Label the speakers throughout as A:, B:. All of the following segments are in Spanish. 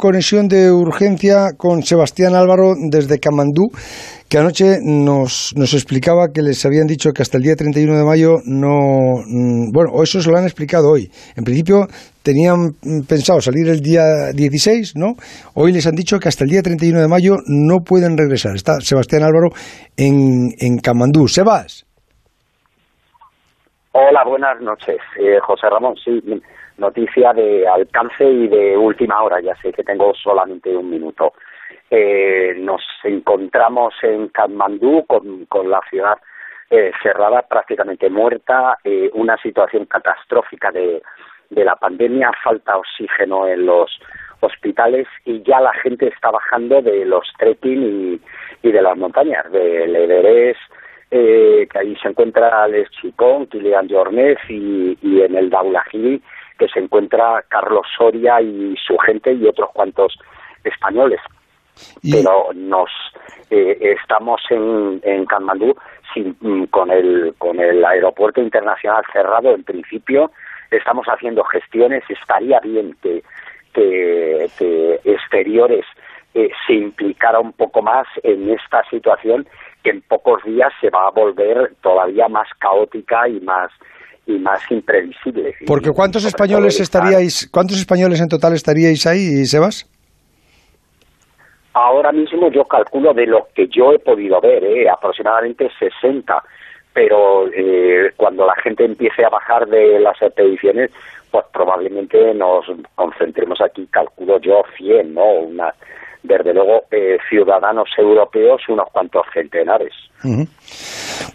A: conexión de urgencia con Sebastián Álvaro desde Camandú, que anoche nos, nos explicaba que les habían dicho que hasta el día 31 de mayo no... mm, Bueno, eso se lo han explicado hoy. En principio tenían pensado salir el día 16, ¿no? Hoy les han dicho que hasta el día 31 de mayo no pueden regresar. Está Sebastián Álvaro en, en Camandú. Sebas.
B: Hola, buenas noches. Eh, José Ramón, sí, noticia de alcance y de última hora. Ya sé que tengo solamente un minuto. Eh, nos encontramos en Katmandú con, con la ciudad eh, cerrada, prácticamente muerta, eh, una situación catastrófica de, la pandemia, falta oxígeno en los hospitales y ya la gente está bajando de los trekking y, y de las montañas, del Everest, que ahí se encuentra Les Chicón, Kilian Jornet y, y en el Daulahiri que se encuentra Carlos Soria y su gente y otros cuantos españoles.
A: Y-
B: Pero nos eh, estamos en, en Katmandú sin, mm, con el con el aeropuerto internacional cerrado en principio estamos haciendo gestiones estaría bien que que, que exteriores eh, se implicara un poco más en esta situación que en pocos días se va a volver todavía más caótica y más y más imprevisible.
A: Porque ¿cuántos españoles estaríais, cuántos españoles en total estaríais ahí, Sebas?
B: Ahora mismo yo calculo de lo que yo he podido ver, ¿eh? aproximadamente 60, pero eh, cuando la gente empiece a bajar de las expediciones, pues probablemente nos concentremos aquí, calculo yo 100, ¿no? Una, desde luego, eh, ciudadanos europeos, unos cuantos centenares.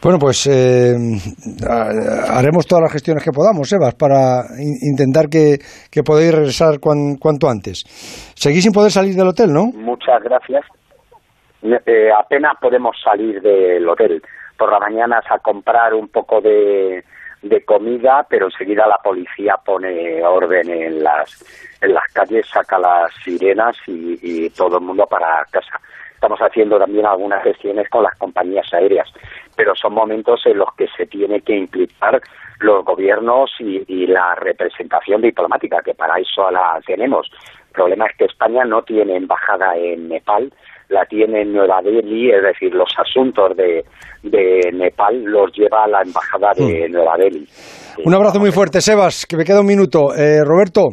A: Bueno, pues eh, ha- haremos todas las gestiones que podamos, Sebas, para in- intentar que, que podáis regresar cuan- cuanto antes. Seguís sin poder salir del hotel, ¿no?
B: Muchas gracias. Eh, apenas podemos salir del hotel por la mañana a comprar un poco de, de comida, pero enseguida la policía pone orden en las en las calles, saca las sirenas y, todo el mundo para casa. Estamos haciendo también algunas gestiones con las compañías aéreas, pero son momentos en los que se tiene que implicar los gobiernos y, y la representación diplomática, que para eso la tenemos. El problema es que España no tiene embajada en Nepal, la tiene en Nueva Delhi, es decir, los asuntos de, de Nepal los lleva a la embajada de Nueva Delhi.
A: Un abrazo muy fuerte, Sebas, que me queda un minuto. Eh, Roberto.